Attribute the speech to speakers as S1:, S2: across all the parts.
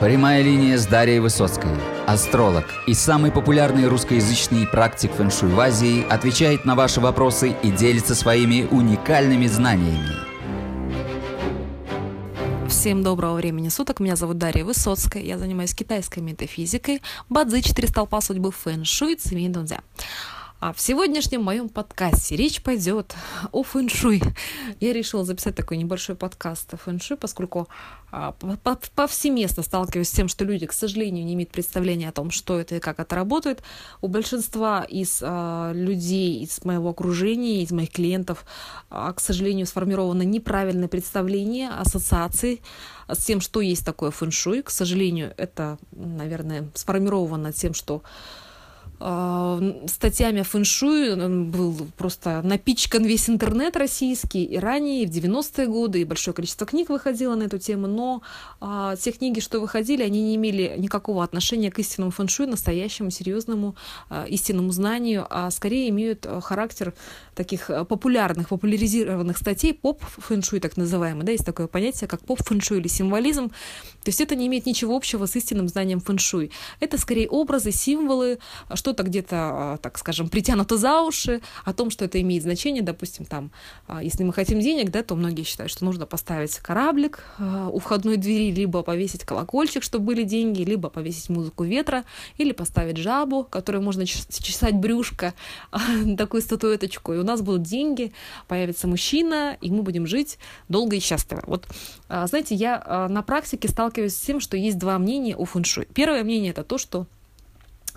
S1: Прямая линия с Дарьей Высоцкой. Астролог и самый популярный русскоязычный практик фэншуй в Азии отвечает на ваши вопросы и делится своими уникальными знаниями.
S2: Всем доброго времени суток. Меня зовут Дарья Высоцкая. Я занимаюсь китайской метафизикой, бадзи, четыре столпа судьбы, фэн-шуй, цимей дунзя. А в сегодняшнем моем подкасте речь пойдет о фэншуй. Я решила записать такой небольшой подкаст о фэншуй, поскольку а, повсеместно сталкиваюсь с тем, что люди, к сожалению, не имеют представления о том, что это и как это работает. У большинства из а, людей, из моего окружения, из моих клиентов, а, к сожалению, сформировано неправильное представление, ассоциации с тем, что есть такое фэншуй. К сожалению, это, наверное, сформировано тем, что статьями о фэншуй был просто напичкан весь интернет российский и ранее, и в 90-е годы, и большое количество книг выходило на эту тему, но а, те книги, что выходили, они не имели никакого отношения к истинному фэншуй, настоящему, серьезному, а, истинному знанию, а скорее имеют а, характер таких популярных, популяризированных статей, поп-фэншуй так называемый, да, есть такое понятие, как поп-фэншуй или символизм, то есть это не имеет ничего общего с истинным знанием фэншуй. Это скорее образы, символы, что-то где-то, а, так скажем, притянуто за уши, о том, что это имеет значение, допустим, там, а, если мы хотим денег, да, то многие считают, что нужно поставить кораблик а, у входной двери, либо повесить колокольчик, чтобы были деньги, либо повесить музыку ветра, или поставить жабу, которой можно чесать брюшко, такую статуэточку, и у нас будут деньги, появится мужчина, и мы будем жить долго и счастливо. Вот, знаете, я на практике сталкиваюсь с тем, что есть два мнения о фэншуй. Первое мнение это то, что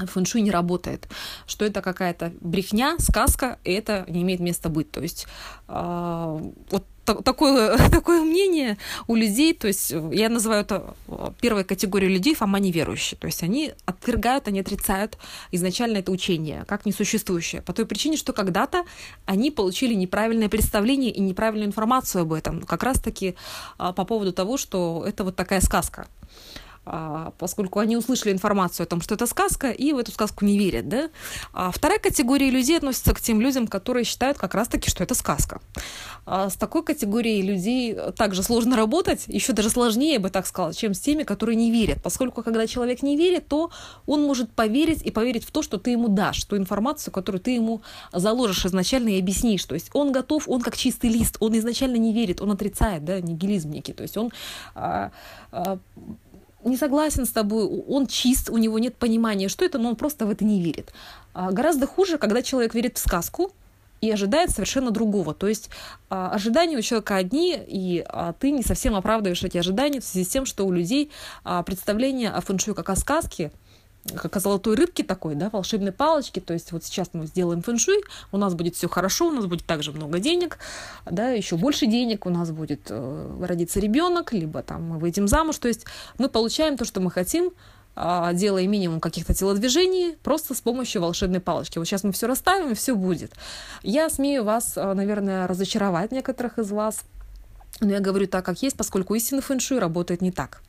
S2: фэншуй не работает, что это какая-то брехня, сказка, и это не имеет места быть. То есть э, вот такое, такое мнение у людей, то есть я называю это первой категорией людей фома неверующие. То есть они отвергают, они отрицают изначально это учение, как несуществующее. По той причине, что когда-то они получили неправильное представление и неправильную информацию об этом. Как раз-таки а, по поводу того, что это вот такая сказка. А, поскольку они услышали информацию о том, что это сказка, и в эту сказку не верят. Да? А вторая категория людей относится к тем людям, которые считают как раз-таки, что это сказка. А с такой категорией людей также сложно работать, еще даже сложнее, я бы так сказала, чем с теми, которые не верят. Поскольку когда человек не верит, то он может поверить и поверить в то, что ты ему дашь, ту информацию, которую ты ему заложишь изначально и объяснишь. То есть он готов, он как чистый лист, он изначально не верит, он отрицает, да, нигилизм некий. То есть он а, а, не согласен с тобой, он чист, у него нет понимания, что это, но он просто в это не верит. А гораздо хуже, когда человек верит в сказку, и ожидает совершенно другого. То есть а, ожидания у человека одни, и а, ты не совсем оправдываешь эти ожидания в связи с тем, что у людей представление о фэншуй как о сказке – как о золотой рыбке такой, да, волшебной палочки. То есть вот сейчас мы сделаем фэншуй, у нас будет все хорошо, у нас будет также много денег, да, еще больше денег, у нас будет э, родиться ребенок, либо там мы выйдем замуж. То есть мы получаем то, что мы хотим, э, делая минимум каких-то телодвижений, просто с помощью волшебной палочки. Вот сейчас мы все расставим, и все будет. Я смею вас, э, наверное, разочаровать некоторых из вас, но я говорю так, как есть, поскольку истинный фэншуй работает не так.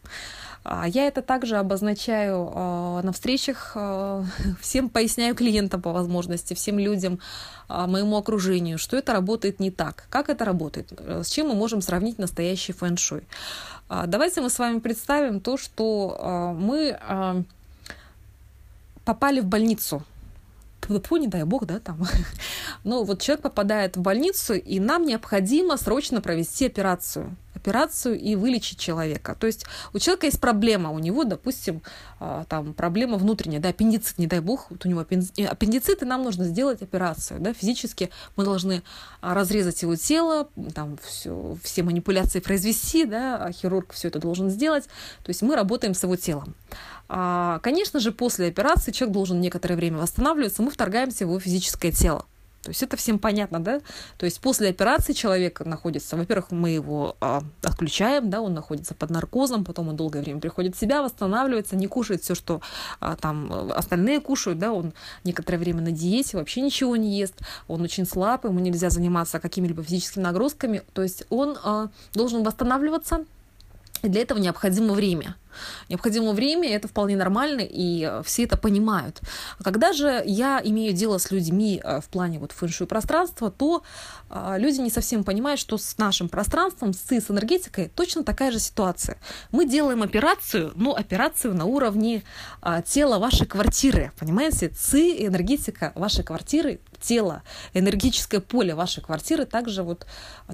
S2: А, я это также обозначаю а, на встречах, а, всем поясняю клиентам по возможности, всем людям, моему окружению, что это работает не так. Как это работает? С чем мы можем сравнить настоящий фэн-шуй? Давайте мы с вами представим то, что мы попали в больницу. Фу, не дай бог, да, там. Но вот человек попадает в больницу, и нам необходимо срочно провести операцию операцию и вылечить человека. То есть у человека есть проблема, у него, допустим, а, там проблема внутренняя, да, аппендицит, не дай бог, вот у него аппендицит, и нам нужно сделать операцию, да, физически мы должны а, разрезать его тело, там все, все манипуляции произвести, да, а хирург все это должен сделать, то есть мы работаем с его телом. Конечно же, после операции человек должен некоторое время восстанавливаться, мы вторгаемся в его физическое тело. То есть это всем понятно, да? То есть после операции человек находится, во-первых, мы его а, отключаем, да, он находится под наркозом, потом он долгое время приходит в себя, восстанавливается, не кушает все, что а, там остальные кушают, да, он некоторое время на диете, вообще ничего не ест, он очень слаб, ему нельзя заниматься какими-либо физическими нагрузками, то есть он а, должен восстанавливаться, Для этого необходимо время. Необходимо время, это вполне нормально, и э, все это понимают. Когда же я имею дело с людьми э, в плане вот фэншуй пространства, то э, люди не совсем понимают, что с нашим пространством, с, с энергетикой точно такая же ситуация. Мы делаем операцию, но операцию на уровне тела вашей квартиры, понимаете? ЦИ, энергетика вашей квартиры, тело, энергетическое поле вашей квартиры, также вот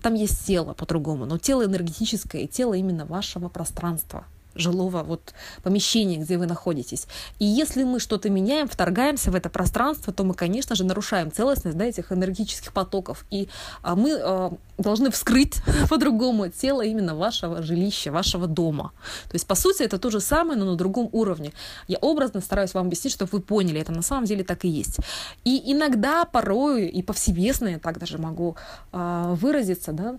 S2: там есть тело по-другому, но тело энергетическое и тело именно вашего пространства жилого вот помещения, где вы находитесь. И если мы что-то меняем, вторгаемся в это пространство, то мы, конечно же, нарушаем целостность да, этих энергетических потоков. И а, мы а, должны вскрыть по-другому тело именно вашего жилища, вашего дома. То есть, по сути, это то же самое, но на другом уровне. Я образно стараюсь вам объяснить, чтобы вы поняли, это на самом деле так и есть. И иногда, порой, и повсеместно я так даже могу а, выразиться, да,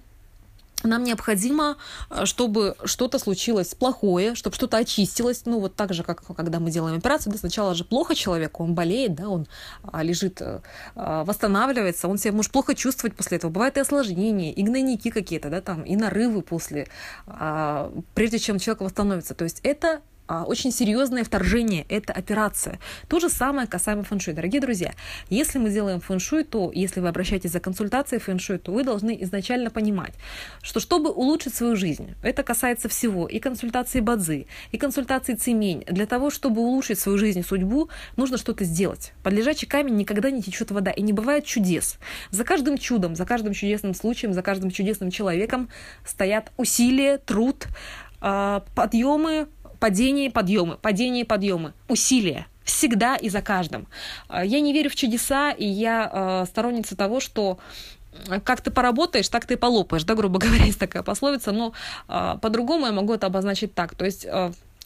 S2: нам необходимо, э, чтобы что-то случилось плохое, чтобы что-то очистилось. Ну, вот так же, как когда мы делаем операцию, да, сначала же плохо человеку, он болеет, да, он а, лежит, э, а, восстанавливается, он себя может плохо чувствовать после этого. Бывают и осложнения, и гнойники какие-то, да, там, и нарывы после, а, прежде чем человек восстановится. То есть это очень серьезное вторжение, это операция. То же самое касаемо фэншуй. Дорогие друзья, если мы делаем фэншуй, то если вы обращаетесь за консультацией фэншуй, то вы должны изначально понимать, что чтобы улучшить свою жизнь, это касается всего, и консультации бадзы, и консультации цимень, для того, чтобы улучшить свою жизнь и судьбу, нужно что-то сделать. Под лежачий камень никогда не течет вода, и не бывает чудес. За каждым чудом, за каждым чудесным случаем, за каждым чудесным человеком стоят усилия, труд, а, подъемы, падения и подъемы, падения и подъемы, усилия всегда и за каждым. А, я не верю в чудеса, и я а, сторонница того, что как ты поработаешь, так ты и полопаешь, да, грубо говоря, есть такая пословица, но а, по-другому я могу это обозначить так. То есть,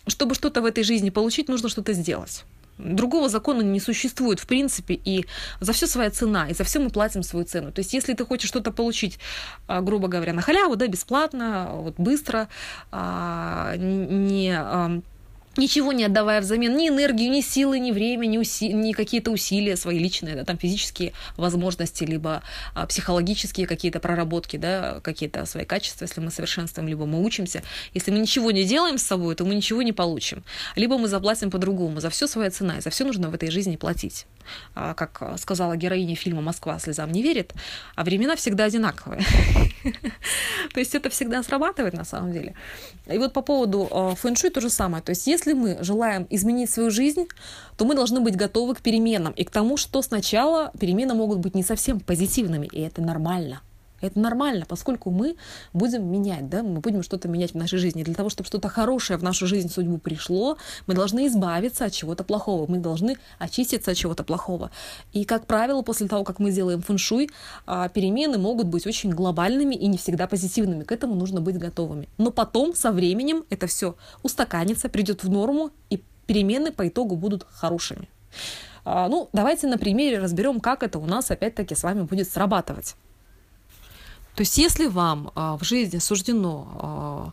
S2: чтобы что-то в этой жизни получить, нужно что-то сделать. Другого закона не существует, в принципе, и за все своя цена, и за все мы платим свою цену. То есть, если ты хочешь что-то получить, а, грубо говоря, на халяву, да, бесплатно, вот быстро, а, не ничего не отдавая взамен, ни энергию, ни силы, ни время, ни, уси... ни какие-то усилия свои личные, да, там физические возможности, либо а, психологические какие-то проработки, да, какие-то свои качества, если мы совершенствуем, либо мы учимся. Если мы ничего не делаем с собой, то мы ничего не получим. Либо мы заплатим по-другому. За все своя цена, и за все нужно в этой жизни платить. А, как сказала героиня фильма «Москва слезам не верит», а времена всегда одинаковые. То есть это всегда срабатывает на самом деле. И вот по поводу а, фэн-шуй то же самое. То есть если мы желаем изменить свою жизнь, то мы должны быть готовы к переменам и к тому, что сначала перемены могут быть не совсем позитивными, и это нормально. Это нормально, поскольку мы будем менять, да, мы будем что-то менять в нашей жизни. Для того, чтобы что-то хорошее в нашу жизнь, судьбу пришло, мы должны избавиться от чего-то плохого, мы должны очиститься от чего-то плохого. И, как правило, после того, как мы делаем фэншуй, а, перемены могут быть очень глобальными и не всегда позитивными. К этому нужно быть готовыми. Но потом, со временем, это все устаканится, придет в норму, и перемены по итогу будут хорошими. А, ну, давайте на примере разберем, как это у нас опять-таки с вами будет срабатывать. То есть если вам а, в жизни суждено а,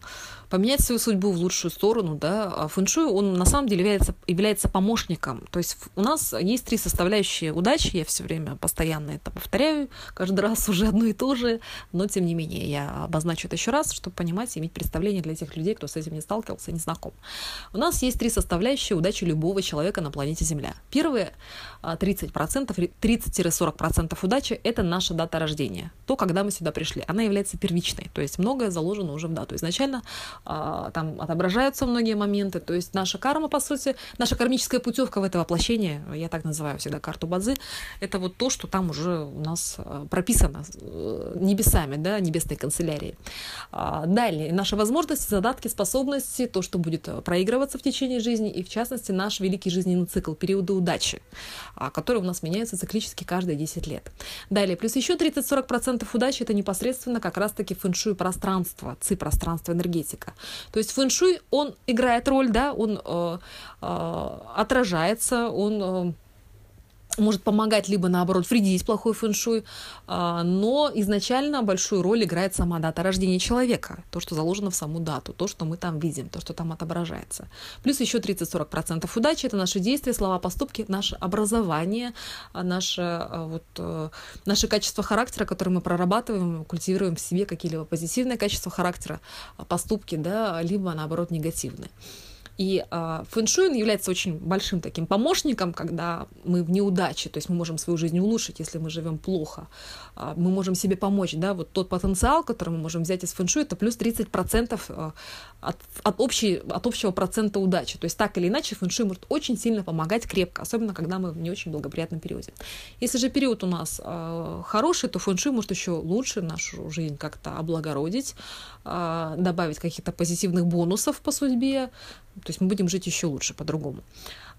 S2: поменять свою судьбу в лучшую сторону, да, а фэншуй, он на самом деле является, является помощником. То есть у нас есть три составляющие удачи, я все время постоянно это повторяю, каждый раз уже одно и то же, но тем не менее я обозначу это еще раз, чтобы понимать и иметь представление для тех людей, кто с этим не сталкивался, не знаком. У нас есть три составляющие удачи любого человека на планете Земля. Первые 30%, 30-40% удачи – это наша дата рождения, то, когда мы сюда пришли. Она является первичной, то есть многое заложено уже в дату. Изначально там отображаются многие моменты. То есть наша карма, по сути, наша кармическая путевка в это воплощение, я так называю всегда карту Бадзи, это вот то, что там уже у нас а, прописано э, небесами, да, небесной канцелярии. А, далее, наши возможности, задатки, способности, то, что будет проигрываться в течение жизни, и в частности наш великий жизненный цикл, периоды удачи, который у нас меняется циклически каждые 10 лет. Далее, плюс еще 30-40% удачи это непосредственно как раз-таки фэншуй пространство, ци пространство, энергетика человека. То есть фэн-шуй, он играет роль, да, он э, э, отражается, он... Э, может помогать, либо наоборот вредить плохой фэншуй, а, но изначально большую роль играет сама дата рождения человека, то, что заложено в саму дату, то, что мы там видим, то, что там отображается. Плюс еще 30-40% удачи – это наши действия, слова, поступки, наше образование, а, наше, а, вот, э, наше качество характера, которое мы прорабатываем, культивируем в себе какие-либо позитивные качества характера, поступки, да, либо наоборот негативные. И э, фэншуй является очень большим таким помощником, когда мы в неудаче, то есть мы можем свою жизнь улучшить, если мы живем плохо. Э, мы можем себе помочь, да, вот тот потенциал, который мы можем взять из фэншуй, это плюс 30% э, от, от, общей, от общего процента удачи. То есть так или иначе фэншуй может очень сильно помогать крепко, особенно когда мы в не очень благоприятном периоде. Если же период у нас э, хороший, то фэншуй может еще лучше нашу жизнь как-то облагородить, э, добавить каких-то позитивных бонусов по судьбе, то есть мы будем жить еще лучше по-другому.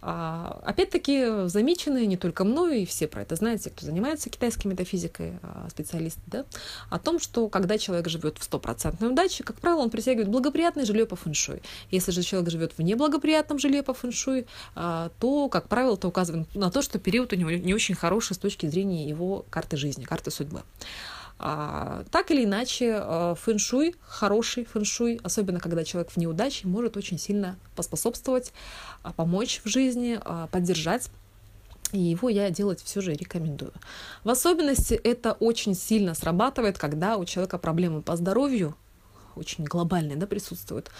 S2: А, опять-таки замечены не только мною, и все про это знаете, кто занимается китайской метафизикой, а, специалисты, да, о том, что когда человек живет в стопроцентной удаче, как правило, он притягивает благоприятное жилье по фэншуй. Если же человек живет в неблагоприятном жилье по фэншуй, а, то, как правило, это указывает на то, что период у него не очень хороший с точки зрения его карты жизни, карты судьбы. А, так или иначе, а, фэншуй, хороший фэншуй, особенно когда человек в неудаче, может очень сильно поспособствовать, а, помочь в жизни, а, поддержать. И его я делать все же рекомендую. В особенности это очень сильно срабатывает, когда у человека проблемы по здоровью, очень глобальные да, присутствуют,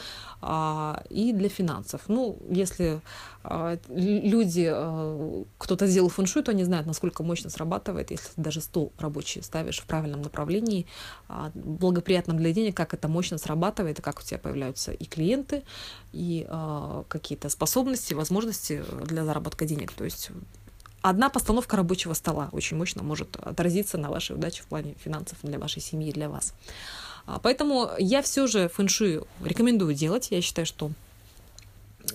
S2: а, и для финансов. Ну, если а, люди, а, кто-то сделал фэншуй, то они знают, насколько мощно срабатывает, если даже стол рабочий ставишь в правильном направлении, а, благоприятном для денег, как это мощно срабатывает, и как у тебя появляются и клиенты, и а, какие-то способности, возможности для заработка денег. То есть одна постановка рабочего стола очень мощно может отразиться на вашей удаче в плане финансов для вашей семьи, для вас. А, поэтому я все же фэншуй рекомендую делать. Я считаю, что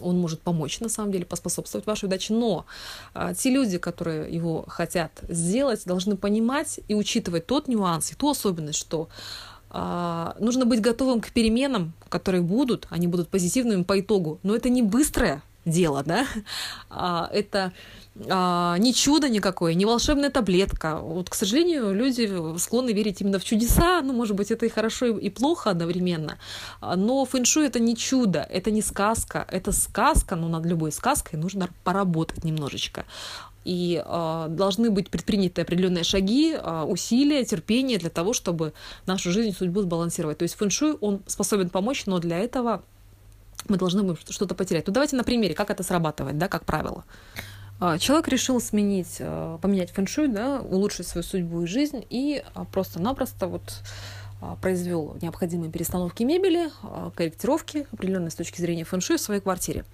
S2: он может помочь, на самом деле, поспособствовать вашей удаче. Но а, те люди, которые его хотят сделать, должны понимать и учитывать тот нюанс и ту особенность, что а, нужно быть готовым к переменам, которые будут, они будут позитивными по итогу. Но это не быстрое дело, да, а, это а, не чудо никакое, не волшебная таблетка. Вот, к сожалению, люди склонны верить именно в чудеса, ну, может быть, это и хорошо, и плохо одновременно, но фэншуй это не чудо, это не сказка, это сказка, но над любой сказкой нужно поработать немножечко и э, должны быть предприняты определенные шаги, э, усилия, терпение для того, чтобы нашу жизнь и судьбу сбалансировать. То есть фэншуй, он способен помочь, но для этого мы должны будем что-то потерять. Ну давайте на примере, как это срабатывает, да, как правило. А, человек решил сменить, а, поменять фэншуй, да, улучшить свою судьбу и жизнь, и а, просто-напросто вот произвел необходимые перестановки мебели, корректировки определенные с точки зрения фэншуй в своей квартире.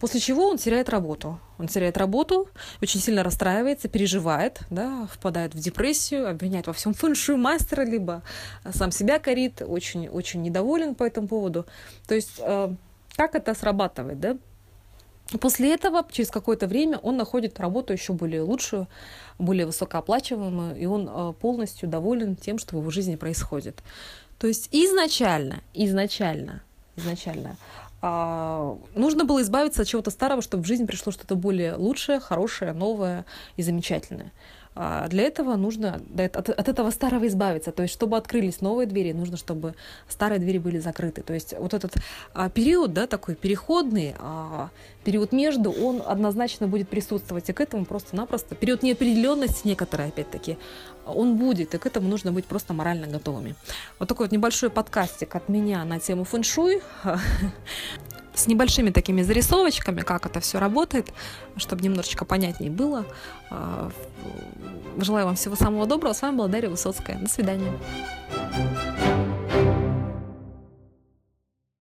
S2: После чего он теряет работу. Он теряет работу, очень сильно расстраивается, переживает, да, впадает в депрессию, обвиняет во всем фэншуй мастера, либо сам себя корит, очень, очень недоволен по этому поводу. То есть как это срабатывает, да? После этого, через какое-то время, он находит работу еще более лучшую, более высокооплачиваемую, и он э, полностью доволен тем, что в его жизни происходит. То есть изначально, изначально, изначально а, нужно было избавиться от чего-то старого, чтобы в жизнь пришло что-то более лучшее, хорошее, новое и замечательное. А для этого нужно от, от этого старого избавиться. То есть, чтобы открылись новые двери, нужно, чтобы старые двери были закрыты. То есть, вот этот а, период, да, такой переходный, а, период между, он однозначно будет присутствовать. И к этому просто-напросто период неопределенности некоторые, опять-таки, он будет, и к этому нужно быть просто морально готовыми. Вот такой вот небольшой подкастик от меня на тему фэншуй с небольшими такими зарисовочками, как это все работает, чтобы немножечко понятнее было. А, желаю вам всего самого доброго. С вами была Дарья Высоцкая. До свидания.